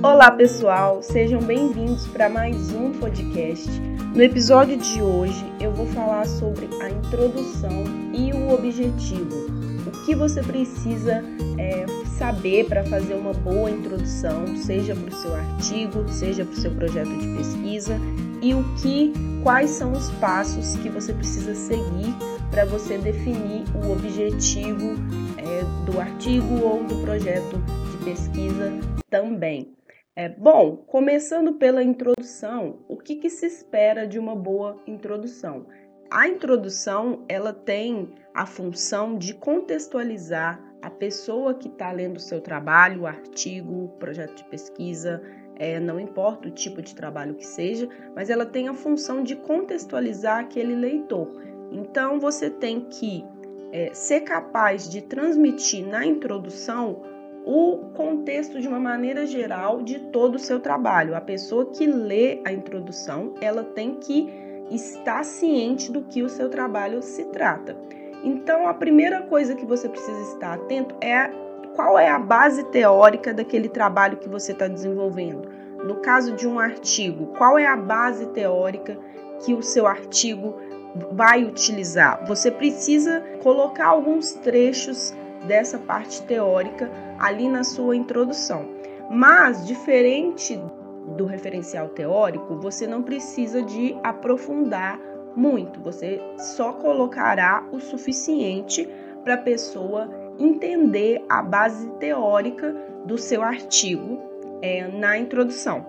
Olá, pessoal, sejam bem-vindos para mais um podcast. No episódio de hoje, eu vou falar sobre a introdução e o objetivo. O que você precisa é, saber para fazer uma boa introdução, seja para o seu artigo, seja para o seu projeto de pesquisa, e o que, quais são os passos que você precisa seguir para você definir o objetivo é, do artigo ou do projeto de pesquisa também. É, bom, começando pela introdução, o que, que se espera de uma boa introdução? A introdução ela tem a função de contextualizar a pessoa que está lendo o seu trabalho, o artigo, projeto de pesquisa, é, não importa o tipo de trabalho que seja, mas ela tem a função de contextualizar aquele leitor. Então você tem que é, ser capaz de transmitir na introdução o contexto de uma maneira geral de todo o seu trabalho. A pessoa que lê a introdução, ela tem que estar ciente do que o seu trabalho se trata. Então, a primeira coisa que você precisa estar atento é qual é a base teórica daquele trabalho que você está desenvolvendo. No caso de um artigo, qual é a base teórica que o seu artigo vai utilizar? Você precisa colocar alguns trechos dessa parte teórica ali na sua introdução. Mas, diferente do referencial teórico, você não precisa de aprofundar muito, você só colocará o suficiente para a pessoa entender a base teórica do seu artigo é, na introdução.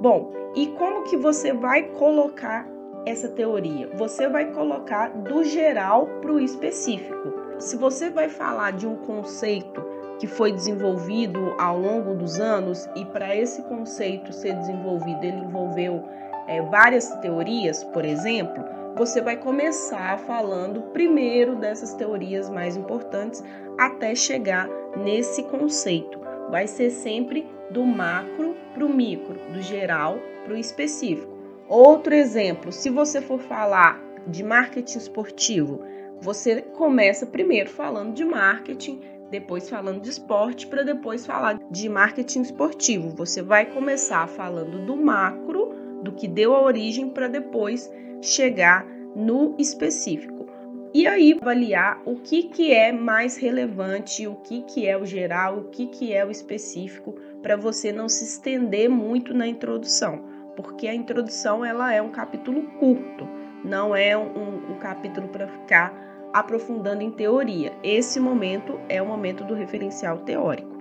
Bom, e como que você vai colocar essa teoria? Você vai colocar do geral para o específico. Se você vai falar de um conceito que foi desenvolvido ao longo dos anos e para esse conceito ser desenvolvido ele envolveu é, várias teorias, por exemplo, você vai começar falando primeiro dessas teorias mais importantes até chegar nesse conceito. Vai ser sempre do macro para o micro, do geral para o específico. Outro exemplo, se você for falar de marketing esportivo, você começa primeiro falando de marketing, depois falando de esporte, para depois falar de marketing esportivo. Você vai começar falando do macro, do que deu a origem, para depois chegar no específico. E aí avaliar o que, que é mais relevante, o que, que é o geral, o que, que é o específico, para você não se estender muito na introdução, porque a introdução ela é um capítulo curto, não é um, um capítulo para ficar aprofundando em teoria. Esse momento é o momento do referencial teórico.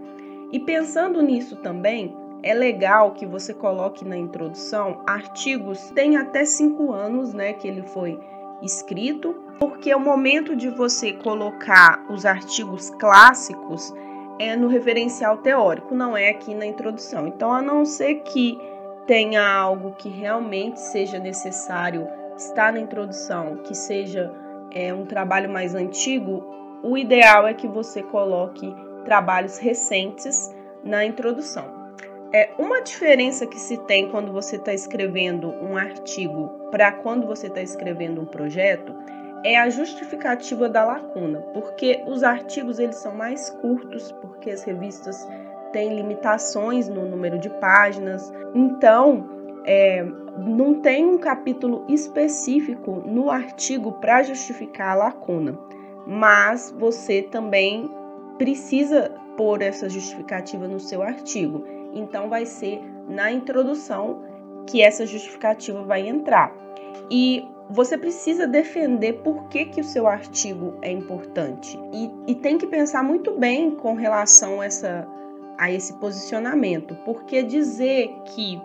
E pensando nisso também, é legal que você coloque na introdução artigos tem até cinco anos, né, que ele foi escrito, porque o momento de você colocar os artigos clássicos é no referencial teórico, não é aqui na introdução. Então, a não ser que tenha algo que realmente seja necessário estar na introdução, que seja é um trabalho mais antigo, o ideal é que você coloque trabalhos recentes na introdução. É uma diferença que se tem quando você está escrevendo um artigo para quando você está escrevendo um projeto é a justificativa da lacuna, porque os artigos eles são mais curtos, porque as revistas têm limitações no número de páginas. Então, é, não tem um capítulo específico no artigo para justificar a lacuna, mas você também precisa pôr essa justificativa no seu artigo. Então, vai ser na introdução que essa justificativa vai entrar. E você precisa defender por que, que o seu artigo é importante. E, e tem que pensar muito bem com relação a, essa, a esse posicionamento, porque dizer que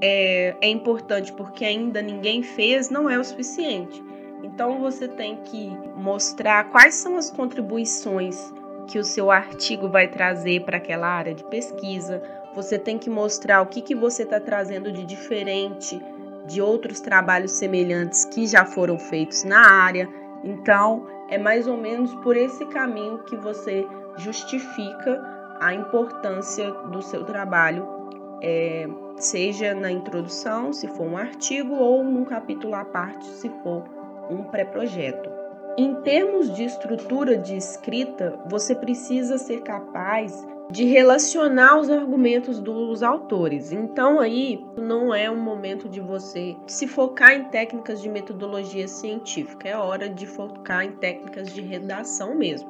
é, é importante porque ainda ninguém fez, não é o suficiente. Então você tem que mostrar quais são as contribuições que o seu artigo vai trazer para aquela área de pesquisa. Você tem que mostrar o que, que você está trazendo de diferente de outros trabalhos semelhantes que já foram feitos na área. Então, é mais ou menos por esse caminho que você justifica a importância do seu trabalho é, seja na introdução, se for um artigo, ou num capítulo à parte, se for um pré-projeto. Em termos de estrutura de escrita, você precisa ser capaz de relacionar os argumentos dos autores. Então aí não é um momento de você se focar em técnicas de metodologia científica, é hora de focar em técnicas de redação mesmo.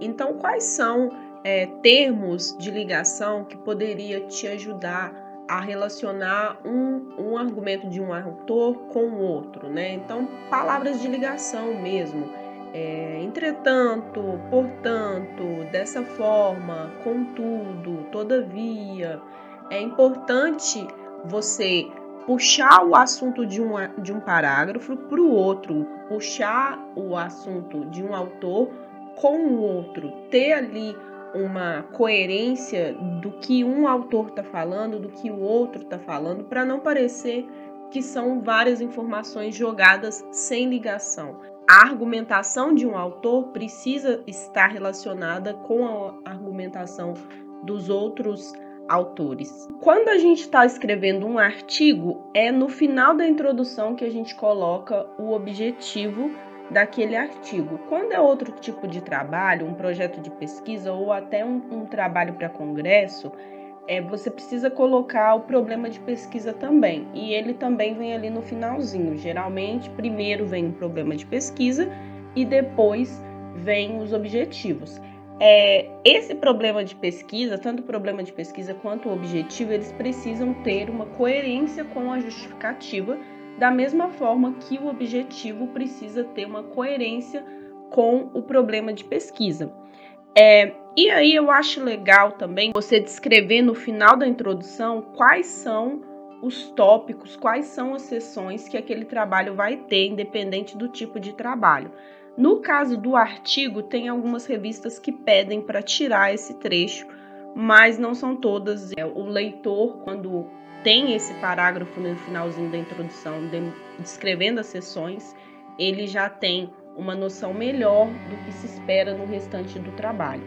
Então quais são é, termos de ligação que poderia te ajudar a relacionar um, um argumento de um autor com o outro, né? Então palavras de ligação mesmo é, entretanto, portanto, dessa forma, contudo, todavia, é importante você puxar o assunto de um, de um parágrafo para o outro, puxar o assunto de um autor com o outro, ter ali uma coerência do que um autor está falando, do que o outro está falando, para não parecer que são várias informações jogadas sem ligação a argumentação de um autor precisa estar relacionada com a argumentação dos outros autores. Quando a gente está escrevendo um artigo, é no final da introdução que a gente coloca o objetivo daquele artigo. Quando é outro tipo de trabalho, um projeto de pesquisa ou até um, um trabalho para congresso, é, você precisa colocar o problema de pesquisa também. E ele também vem ali no finalzinho. Geralmente, primeiro vem o problema de pesquisa e depois vem os objetivos. É, esse problema de pesquisa, tanto o problema de pesquisa quanto o objetivo, eles precisam ter uma coerência com a justificativa, da mesma forma que o objetivo precisa ter uma coerência com o problema de pesquisa. É, e aí eu acho legal também você descrever no final da introdução quais são os tópicos, quais são as sessões que aquele trabalho vai ter, independente do tipo de trabalho. No caso do artigo, tem algumas revistas que pedem para tirar esse trecho, mas não são todas. É, o leitor, quando tem esse parágrafo no finalzinho da introdução, descrevendo as sessões, ele já tem uma noção melhor do que se espera no restante do trabalho.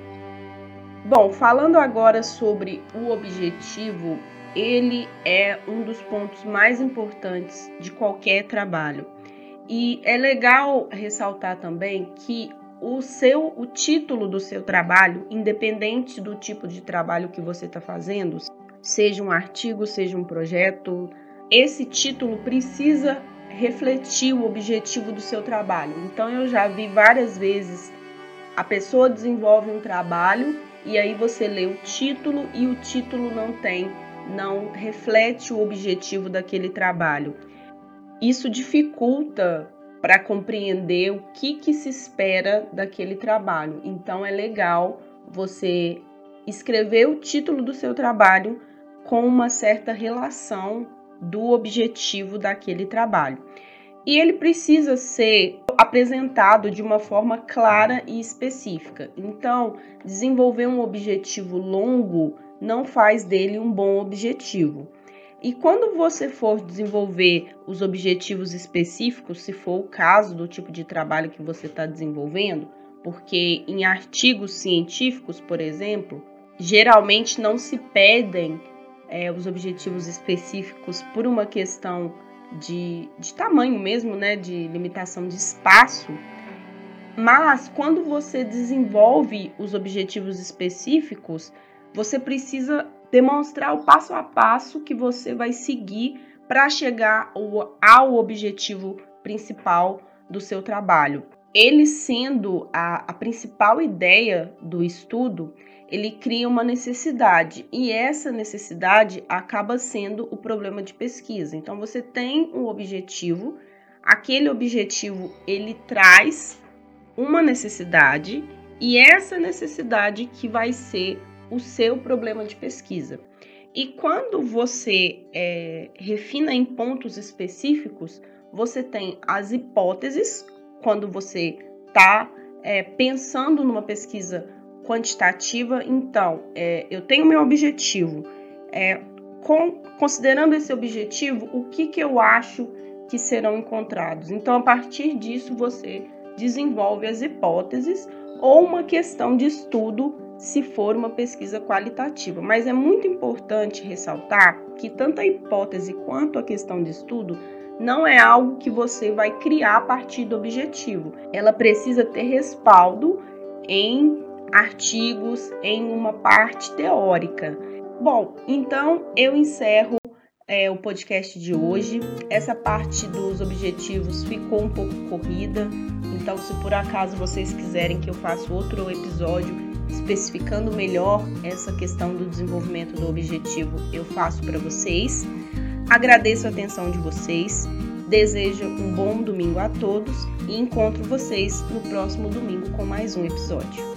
Bom, falando agora sobre o objetivo, ele é um dos pontos mais importantes de qualquer trabalho. E é legal ressaltar também que o seu o título do seu trabalho, independente do tipo de trabalho que você está fazendo, seja um artigo, seja um projeto, esse título precisa refletir o objetivo do seu trabalho. Então eu já vi várias vezes a pessoa desenvolve um trabalho e aí você lê o título e o título não tem, não reflete o objetivo daquele trabalho. Isso dificulta para compreender o que, que se espera daquele trabalho. Então é legal você escrever o título do seu trabalho com uma certa relação do objetivo daquele trabalho. E ele precisa ser apresentado de uma forma clara e específica. Então, desenvolver um objetivo longo não faz dele um bom objetivo. E quando você for desenvolver os objetivos específicos, se for o caso do tipo de trabalho que você está desenvolvendo, porque em artigos científicos, por exemplo, geralmente não se pedem é, os objetivos específicos por uma questão de, de tamanho mesmo, né, de limitação de espaço. Mas quando você desenvolve os objetivos específicos, você precisa demonstrar o passo a passo que você vai seguir para chegar ao, ao objetivo principal do seu trabalho. Ele sendo a, a principal ideia do estudo, ele cria uma necessidade e essa necessidade acaba sendo o problema de pesquisa. Então você tem um objetivo, aquele objetivo ele traz uma necessidade e essa necessidade que vai ser o seu problema de pesquisa. E quando você é, refina em pontos específicos, você tem as hipóteses, quando você está é, pensando numa pesquisa quantitativa, então, é, eu tenho meu objetivo. É, com, considerando esse objetivo, o que, que eu acho que serão encontrados? Então, a partir disso, você desenvolve as hipóteses ou uma questão de estudo se for uma pesquisa qualitativa. Mas é muito importante ressaltar que tanto a hipótese quanto a questão de estudo não é algo que você vai criar a partir do objetivo. Ela precisa ter respaldo em artigos em uma parte teórica. Bom, então eu encerro é, o podcast de hoje. Essa parte dos objetivos ficou um pouco corrida, então se por acaso vocês quiserem que eu faça outro episódio especificando melhor essa questão do desenvolvimento do objetivo, eu faço para vocês. Agradeço a atenção de vocês. Desejo um bom domingo a todos e encontro vocês no próximo domingo com mais um episódio.